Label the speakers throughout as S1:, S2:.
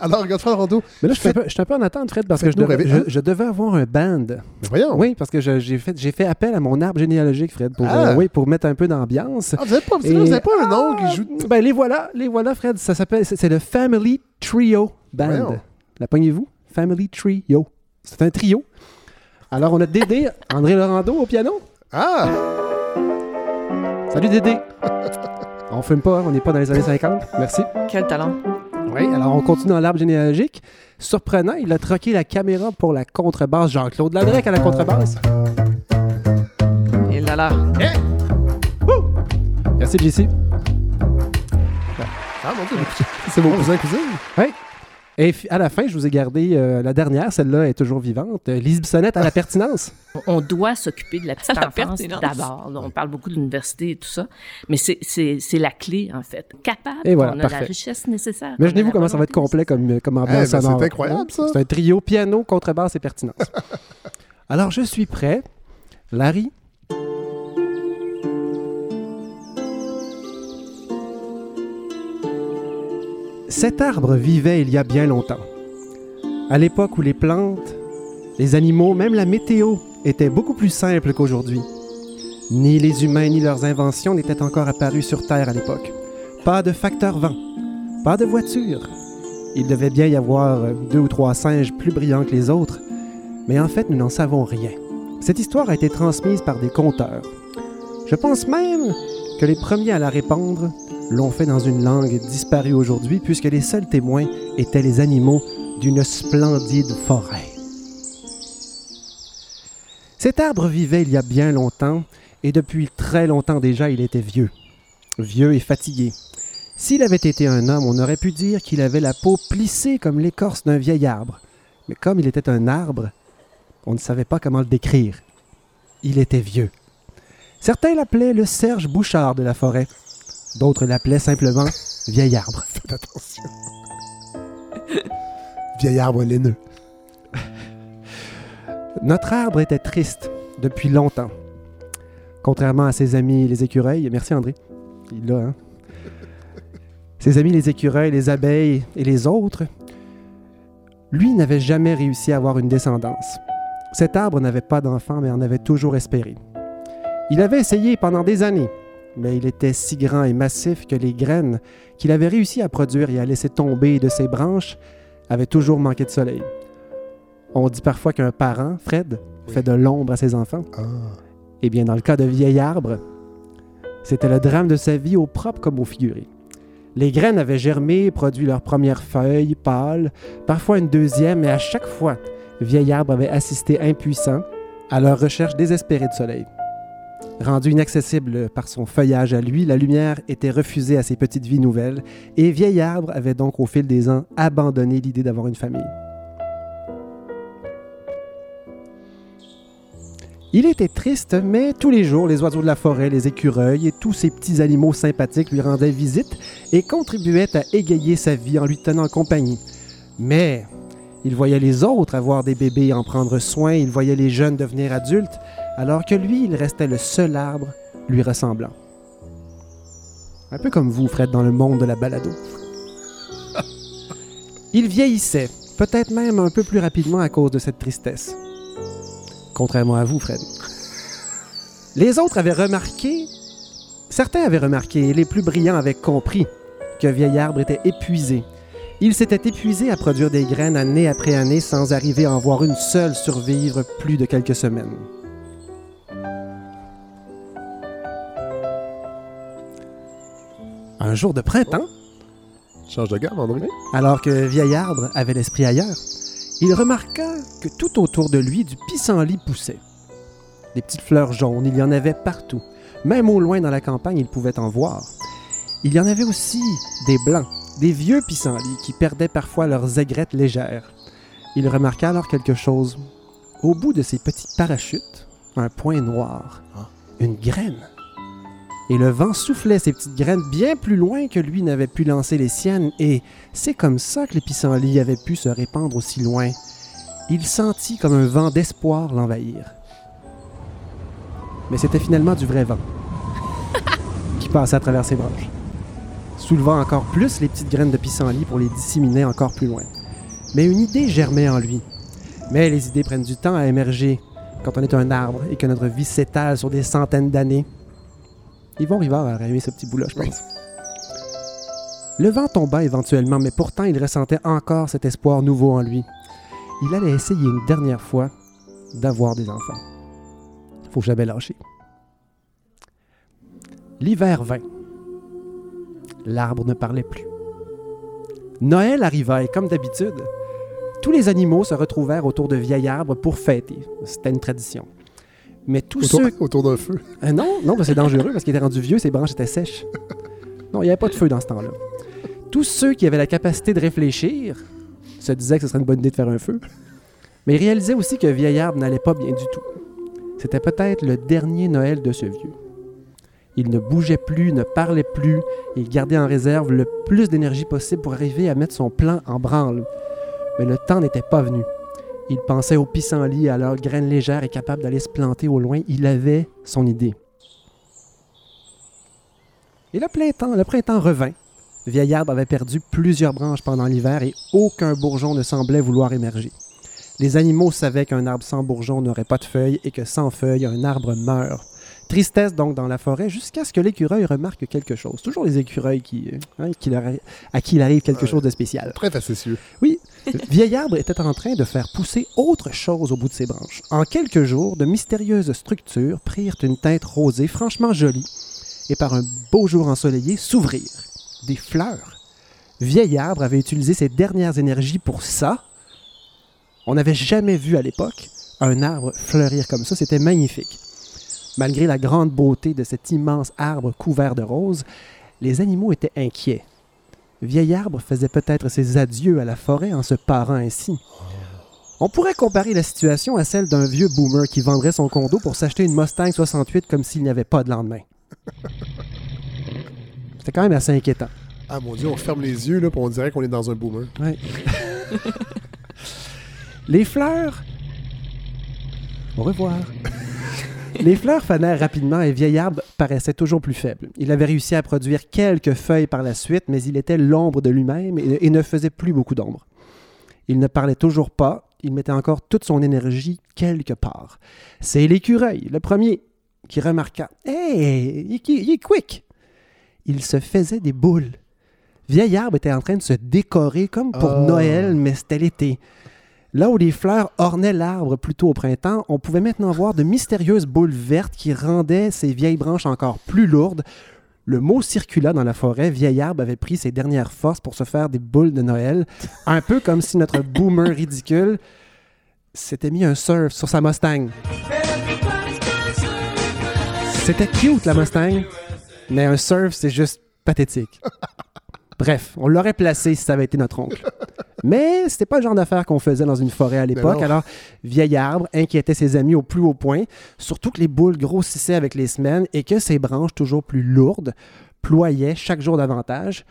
S1: Alors, Godfrey Rondeau,
S2: Mais là, je suis un, peu- je suis un peu en attente, Fred, parce que je devais,
S1: rêver.
S2: je, je devais avoir un band.
S1: ben voyons.
S2: Oui, parce que j'ai fait, fait appel à mon arbre généalogique, Fred, pour,
S1: Ah.
S2: euh, oui, pour mettre un peu d'ambiance.
S1: Ah, vous n'avez pas, vous
S2: Et-
S1: pas un nom qui joue.
S2: Ben, les voilà, les voilà, Fred. Ça s'appelle, c'est c'est le Family Trio Band.
S1: Voyons.
S2: La pognez-vous? Family Trio. C'est un trio. Alors, on a Dédé, André Laurando au piano.
S1: Ah!
S2: Salut Dédé. on fume pas, hein, on n'est pas dans les années 50. Merci.
S3: Quel talent.
S2: Oui, alors on continue dans l'arbre généalogique. Surprenant, il a troqué la caméra pour la contrebasse. Jean-Claude Ladrec à la contrebasse.
S3: Et là là.
S2: Merci, JC.
S1: Ah, mon Dieu, c'est vos cousins cousines.
S2: Oui. Et à la fin, je vous ai gardé euh, la dernière. Celle-là est toujours vivante. Euh, Lise Bissonnette à la pertinence.
S4: On doit s'occuper de la petite
S3: La
S4: enfance
S3: pertinence.
S4: d'abord. On parle beaucoup de l'université et tout ça, mais c'est- c'est c'est la clé, en fait. Capable,
S2: Et voilà,
S4: on a
S2: parfait.
S4: la richesse nécessaire.
S2: Imaginez-vous
S4: on a la
S2: comment ça va être complet comme, comme ambiance
S1: Eh ben,
S2: sonore.
S1: c'est incroyable, ça.
S2: C'est un trio piano, contrebasse et pertinence. Alors, je suis prêt. Larry. Cet arbre vivait il y a bien longtemps. À l'époque où les plantes, les animaux, même la météo étaient beaucoup plus simples qu'aujourd'hui. Ni les humains ni leurs inventions n'étaient encore apparus sur Terre à l'époque. Pas de facteur vent, pas de voiture. Il devait bien y avoir deux ou trois singes plus brillants que les autres, mais en fait, nous n'en savons rien. Cette histoire a été transmise par des conteurs. Je pense même que les premiers à la répandre l'ont fait dans une langue disparue aujourd'hui, puisque les seuls témoins étaient les animaux d'une splendide forêt. Cet arbre vivait il y a bien longtemps, et depuis très longtemps déjà, il était vieux. Vieux et fatigué. S'il avait été un homme, on aurait pu dire qu'il avait la peau plissée comme l'écorce d'un vieil arbre. Mais comme il était un arbre, on ne savait pas comment le décrire. Il était vieux. Certains l'appelaient le Serge Bouchard de la forêt. D'autres l'appelaient simplement vieil arbre.
S1: Faites attention. Vieil arbre laineux.
S2: Notre arbre était triste depuis longtemps. Contrairement à ses amis les écureuils. Merci André. Il là, hein? Ses amis les écureuils, les abeilles et les autres, lui n'avait jamais réussi à avoir une descendance. Cet arbre n'avait pas d'enfant, mais en avait toujours espéré. Il avait essayé pendant des années, mais il était si grand et massif que les graines qu'il avait réussi à produire et à laisser tomber de ses branches avaient toujours manqué de soleil. On dit parfois qu'un parent, Fred, fait de l'ombre à ses enfants.
S1: Ah.
S2: Eh bien, dans le cas de vieil arbre, c'était le drame de sa vie au propre comme au figuré. Les graines avaient germé, produit leur première feuille pâle, parfois une deuxième, et à chaque fois, vieil arbre avait assisté impuissant à leur recherche désespérée de soleil. Rendu inaccessible par son feuillage à lui, la lumière était refusée à ses petites vies nouvelles, et vieil arbre avait donc au fil des ans abandonné l'idée d'avoir une famille. Il était triste, mais tous les jours, les oiseaux de la forêt, les écureuils et tous ces petits animaux sympathiques lui rendaient visite et contribuaient à égayer sa vie en lui tenant compagnie. Mais il voyait les autres avoir des bébés et en prendre soin, il voyait les jeunes devenir adultes, alors que lui, il restait le seul arbre lui ressemblant. Un peu comme vous, Fred, dans le monde de la balado. Il vieillissait, peut-être même un peu plus rapidement à cause de cette tristesse. Contrairement à vous, Fred. Les autres avaient remarqué, certains avaient remarqué, et les plus brillants avaient compris que Vieil Arbre était épuisé. Il s'était épuisé à produire des graines année après année sans arriver à en voir une seule survivre plus de quelques semaines. Un jour de printemps,
S1: Change de gamme, André.
S2: alors que Vieil Arbre avait l'esprit ailleurs, il remarqua que tout autour de lui du pissenlit poussait. Des petites fleurs jaunes, il y en avait partout. Même au loin dans la campagne, il pouvait en voir. Il y en avait aussi des blancs, des vieux pissenlits qui perdaient parfois leurs aigrettes légères. Il remarqua alors quelque chose. Au bout de ces petits parachutes, un point noir,
S1: Ah.
S2: une graine. Et le vent soufflait ces petites graines bien plus loin que lui n'avait pu lancer les siennes, et c'est comme ça que les pissenlits avaient pu se répandre aussi loin. Il sentit comme un vent d'espoir l'envahir. Mais c'était finalement du vrai vent qui passait à travers ses branches. soulevant encore plus les petites graines de pissenlit pour les disséminer encore plus loin. Mais une idée germait en lui. Mais les idées prennent du temps à émerger quand on est un arbre et que notre vie s'étale sur des centaines d'années. Yvon Rivard a aimé ce petit bout-là, je pense.
S1: Oui.
S2: Le vent tomba éventuellement, mais pourtant il ressentait encore cet espoir nouveau en lui. Il allait essayer une dernière fois d'avoir des enfants. Faut jamais lâcher. L'hiver vint. L'arbre ne parlait plus. Noël arriva et comme d'habitude, tous les animaux se retrouvèrent autour de vieil arbre pour fêter. C'était une tradition. Mais tous
S1: Autour,
S2: ceux
S1: autour d'un feu.
S2: euh, non, non, c'est dangereux parce qu'il était rendu vieux, ses branches étaient sèches. Non, il n'y avait pas de feu dans ce temps-là. Tous ceux qui avaient la capacité de réfléchir se disaient que ce serait une bonne idée de faire un feu. Mais ils réalisaient aussi que vieil arbre n'allait pas bien du tout. C'était peut-être le dernier Noël de ce vieux. Il ne bougeait plus, ne parlait plus, il gardait en réserve le plus d'énergie possible pour arriver à mettre son plan en branle. Mais le temps n'était pas venu. Il pensait aux pissenlits, à leurs graines légères et capables d'aller se planter au loin. Il avait son idée. Et le printemps, le printemps revint. Vieil arbre avait perdu plusieurs branches pendant l'hiver et aucun bourgeon ne semblait vouloir émerger. Les animaux savaient qu'un arbre sans bourgeon n'aurait pas de feuilles et que sans feuilles, un arbre meurt. Tristesse donc dans la forêt jusqu'à ce que l'écureuil remarque quelque chose. Toujours les écureuils qui, hein, qui leur arri- à qui il arrive quelque
S1: Ouais.
S2: chose de spécial.
S1: Très facétieux.
S2: Oui, vieil arbre était en train de faire pousser autre chose au bout de ses branches. En quelques jours, de mystérieuses structures prirent une teinte rosée franchement jolie et par un beau jour ensoleillé s'ouvrirent. Des fleurs. Vieil arbre avait utilisé ses dernières énergies pour ça. On n'avait jamais vu à l'époque un arbre fleurir comme ça. C'était magnifique. Malgré la grande beauté de cet immense arbre couvert de roses, les animaux étaient inquiets. Vieil arbre faisait peut-être ses adieux à la forêt en se parant ainsi. On pourrait comparer la situation à celle d'un vieux boomer qui vendrait son condo pour s'acheter une Mustang 68 comme s'il n'y avait pas de lendemain. C'était quand même assez inquiétant.
S1: Ah mon dieu, on ferme les yeux, là, puis on dirait qu'on est dans un boomer.
S2: Ouais. Les fleurs. Au revoir. Les fleurs fanèrent rapidement et Vieil Arbre paraissait toujours plus faible. Il avait réussi à produire quelques feuilles par la suite, mais il était l'ombre de lui-même et, ne faisait plus beaucoup d'ombre. Il ne parlait toujours pas, il mettait encore toute son énergie quelque part. C'est l'écureuil, le premier, qui remarqua Hey, il, est- il est quick Il se faisait des boules. Vieil Arbre était en train de se décorer comme pour
S1: Ah.
S2: Noël, mais c'était l'été. Là où les fleurs ornaient l'arbre plus tôt au printemps, on pouvait maintenant voir de mystérieuses boules vertes qui rendaient ses vieilles branches encore plus lourdes. Le mot circula dans la forêt. Vieil arbre avait pris ses dernières forces pour se faire des boules de Noël, un peu comme si notre boomer ridicule s'était mis un surf sur sa Mustang. C'était cute la Mustang, mais un surf c'est juste pathétique. Bref, on l'aurait placé si ça avait été notre oncle. Mais c'était pas le genre d'affaire qu'on faisait dans une forêt à l'époque. Alors, vieil arbre inquiétait ses amis au plus haut point, surtout que les boules grossissaient avec les semaines et que ses branches, toujours plus lourdes, ployaient chaque jour davantage.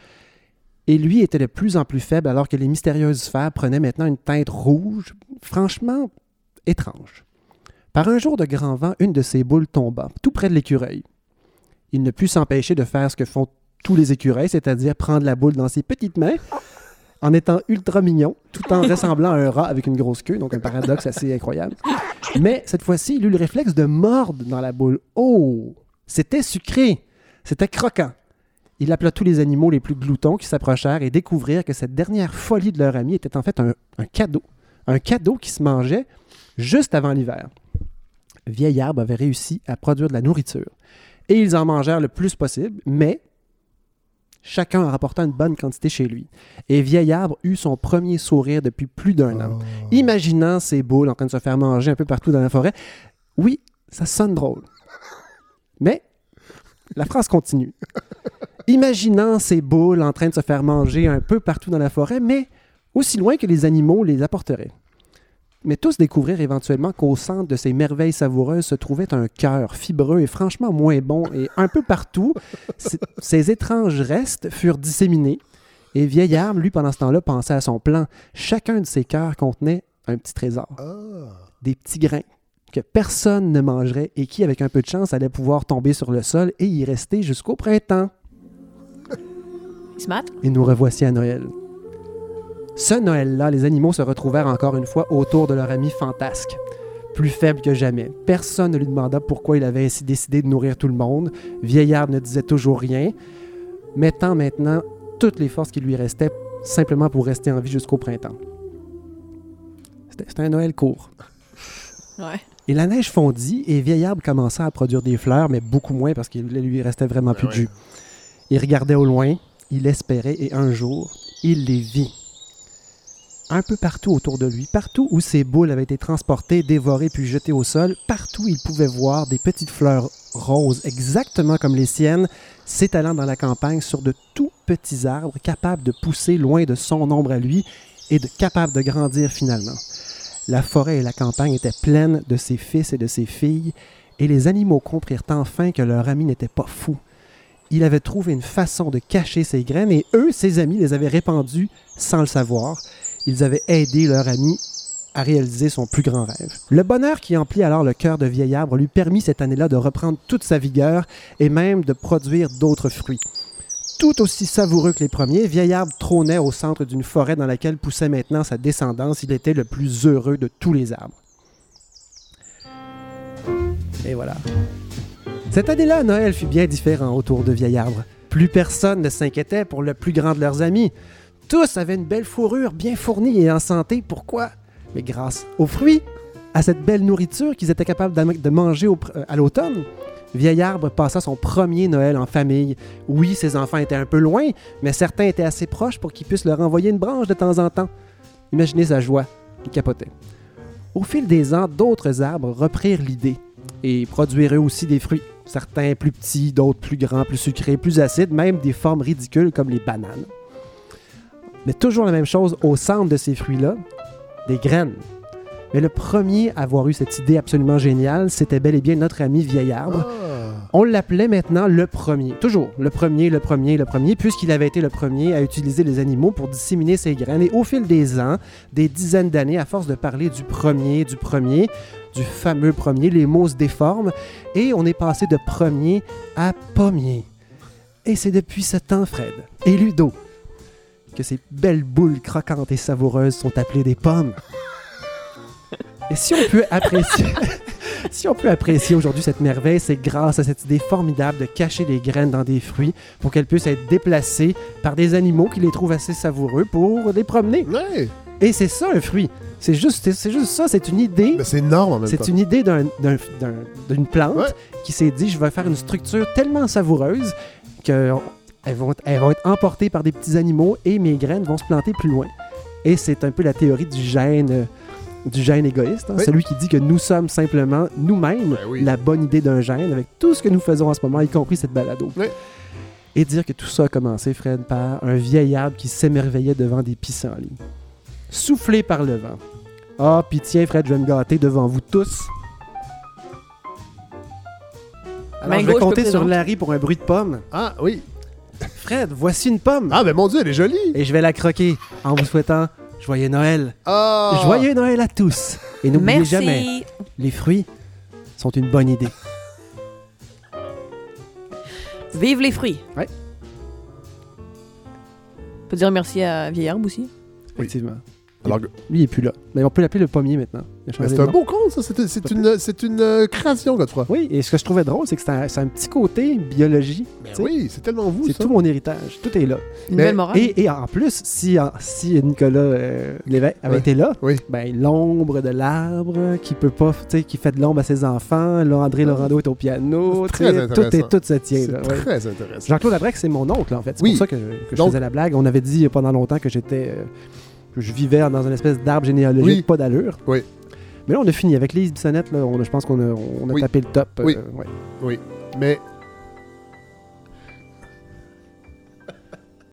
S2: Et lui était de plus en plus faible alors que les mystérieuses sphères prenaient maintenant une teinte rouge, franchement étrange. Par un jour de grand vent, une de ses boules tomba, tout près de l'écureuil. Il ne put s'empêcher de faire ce que font tous les écureuils, c'est-à-dire prendre la boule dans ses petites mains en étant ultra mignon, tout en ressemblant à un rat avec une grosse queue, donc un paradoxe assez incroyable. Mais cette fois-ci, il eut le réflexe de mordre dans la boule. Oh! C'était sucré! C'était croquant! Il appela tous les animaux les plus gloutons qui s'approchèrent et découvrirent que cette dernière folie de leur ami était en fait un, un cadeau. Un cadeau qui se mangeait juste avant l'hiver. Vieil arbre avait réussi à produire de la nourriture. Et ils en mangèrent le plus possible, mais chacun en rapportant une bonne quantité chez lui. Et Vieil arbre eut son premier sourire depuis plus d'un an.
S1: Oh.
S2: Imaginant ces boules en train de se faire manger un peu partout dans la forêt. Oui, ça sonne drôle. Mais la phrase continue. Imaginant ces boules en train de se faire manger un peu partout dans la forêt, mais aussi loin que les animaux les apporteraient. Mais tous découvrirent éventuellement qu'au centre de ces merveilles savoureuses se trouvait un cœur fibreux et franchement moins bon, et un peu partout, ces étranges restes furent disséminés. Et Vieil Arbre, lui, pendant ce temps-là, pensait à son plan. Chacun de ces cœurs contenait un petit trésor,
S1: Ah.
S2: des petits grains que personne ne mangerait et qui, avec un peu de chance, allaient pouvoir tomber sur le sol et y rester jusqu'au printemps. Et nous revoici à Noël. Ce Noël-là, les animaux se retrouvèrent encore une fois autour de leur ami fantasque. Plus faible que jamais. Personne ne lui demanda pourquoi il avait ainsi décidé de nourrir tout le monde. Vieillard ne disait toujours rien, mettant maintenant toutes les forces qui lui restaient simplement pour rester en vie jusqu'au printemps. C'était un Noël court.
S3: Ouais.
S2: Et la neige fondit et Vieillard commença à produire des fleurs, mais beaucoup moins parce qu'il lui restait vraiment plus de
S1: ouais.
S2: jus. Il regardait au loin, il espérait et un jour, il les vit. Un peu partout autour de lui, partout où ses boules avaient été transportées, dévorées puis jetées au sol, partout il pouvait voir des petites fleurs roses, exactement comme les siennes, s'étalant dans la campagne sur de tout petits arbres capables de pousser loin de son ombre à lui et capables de grandir finalement. La forêt et la campagne étaient pleines de ses fils et de ses filles, et les animaux comprirent enfin que leur ami n'était pas fou. Il avait trouvé une façon de cacher ses graines, et eux, ses amis, les avaient répandues sans le savoir. Ils avaient aidé leur ami à réaliser son plus grand rêve. Le bonheur qui emplit alors le cœur de vieil arbre lui permit cette année-là de reprendre toute sa vigueur et même de produire d'autres fruits. Tout aussi savoureux que les premiers, Vieil Arbre trônait au centre d'une forêt dans laquelle poussait maintenant sa descendance. Il était le plus heureux de tous les arbres. Et voilà. Cette année-là, Noël fut bien différent autour de Vieil Arbre. Plus personne ne s'inquiétait pour le plus grand de leurs amis. Tous avaient une belle fourrure bien fournie et en santé. Pourquoi? Mais grâce aux fruits, à cette belle nourriture qu'ils étaient capables de manger euh, à l'automne. Vieil Arbre passa son premier Noël en famille. Oui, ses enfants étaient un peu loin, mais certains étaient assez proches pour qu'ils puissent leur envoyer une branche de temps en temps. Imaginez sa joie. Il capotait. Au fil des ans, d'autres arbres reprirent l'idée et produirent eux aussi des fruits. Certains plus petits, d'autres plus grands, plus sucrés, plus acides, même des formes ridicules comme les bananes. Mais toujours la même chose au centre de ces fruits-là, des graines. Mais le premier à avoir eu cette idée absolument géniale, c'était bel et bien notre ami Vieil Arbre.
S1: Ah.
S2: On l'appelait maintenant le premier. Toujours le premier, le premier, le premier, puisqu'il avait été le premier à utiliser les animaux pour disséminer ses graines. Et au fil des ans, des dizaines d'années, à force de parler du premier, du premier, du fameux premier, les mots se déforment et on est passé de premier à pommier. Et c'est depuis ce temps, Fred et Ludo, que ces belles boules croquantes et savoureuses sont appelées des pommes. Et si on peut apprécier, si on peut apprécier aujourd'hui cette merveille, c'est grâce à cette idée formidable de cacher les graines dans des fruits pour qu'elles puissent être déplacées par des animaux qui les trouvent assez savoureux pour les promener.
S1: Ouais.
S2: Et c'est ça un fruit. C'est juste, c'est juste ça. C'est une idée.
S1: C'est énorme en même temps.
S2: C'est une idée d'un- d'un- d'un- d'une plante
S1: Ouais.
S2: qui s'est dit je vais faire une structure tellement savoureuse que elles vont, elles vont être emportées par des petits animaux et mes graines vont se planter plus loin. Et c'est un peu la théorie du gène, euh, du gène égoïste, hein,
S1: Oui.
S2: celui qui dit que nous sommes simplement nous-mêmes
S1: Ben oui.
S2: la bonne idée d'un gène avec tout ce que nous faisons en ce moment, y compris cette balado.
S1: Oui.
S2: Et dire que tout ça a commencé, Fred, par un vieil arbre qui s'émerveillait devant des pissenlits, soufflé par le vent. Ah, puis tiens, Fred, je vais me gâter devant vous tous. Alors, je vais compter sur. Larry pour un bruit de pomme.
S1: Ah oui.
S2: Fred, voici une pomme.
S1: Ah ben mon dieu, elle est jolie.
S2: Et je vais la croquer en vous souhaitant joyeux Noël.
S1: Ah.
S2: Joyeux Noël à tous. Et n'oubliez jamais, les fruits sont une bonne idée.
S3: Vive les fruits.
S2: Ouais.
S3: On peut dire merci à Vieil Arbre aussi.
S2: Effectivement.
S1: Alors,
S2: Lui, il est plus là. Mais on peut l'appeler le pommier maintenant.
S1: C'est un beau conte, ça. C'est une, une euh, création, Godefroy.
S2: Oui, et ce que je trouvais drôle, c'est que c'est un, un petit côté biologie.
S1: Ben oui, c'est tellement vous,
S2: C'est tout mon héritage. Tout est là.
S3: Une
S1: Mais-
S3: belle morale.
S2: Et, et en plus, si, en- si Nicolas euh, avait
S1: Ouais.
S2: été là,
S1: Oui.
S2: ben, l'ombre de l'arbre qui peut pas, qui fait de l'ombre à ses enfants, là, André Laurando est au piano, sais,
S1: très
S2: tout, est,
S1: intéressant.
S2: tout se tient.
S1: C'est
S2: ouais.
S1: très intéressant.
S2: Jean-Claude Abrec, c'est mon oncle, en fait. C'est
S1: Oui.
S2: pour ça que, que je
S1: Donc-
S2: faisais la blague. On avait dit pendant longtemps que j'étais. euh, que je vivais dans une espèce d'arbre généalogique,
S1: Oui.
S2: pas d'allure.
S1: Oui.
S2: Mais là, on a fini avec Lise Bissonnette. Là, on a- je pense qu'on a, on a
S1: Oui.
S2: tapé le top. euh,
S1: Oui. Mais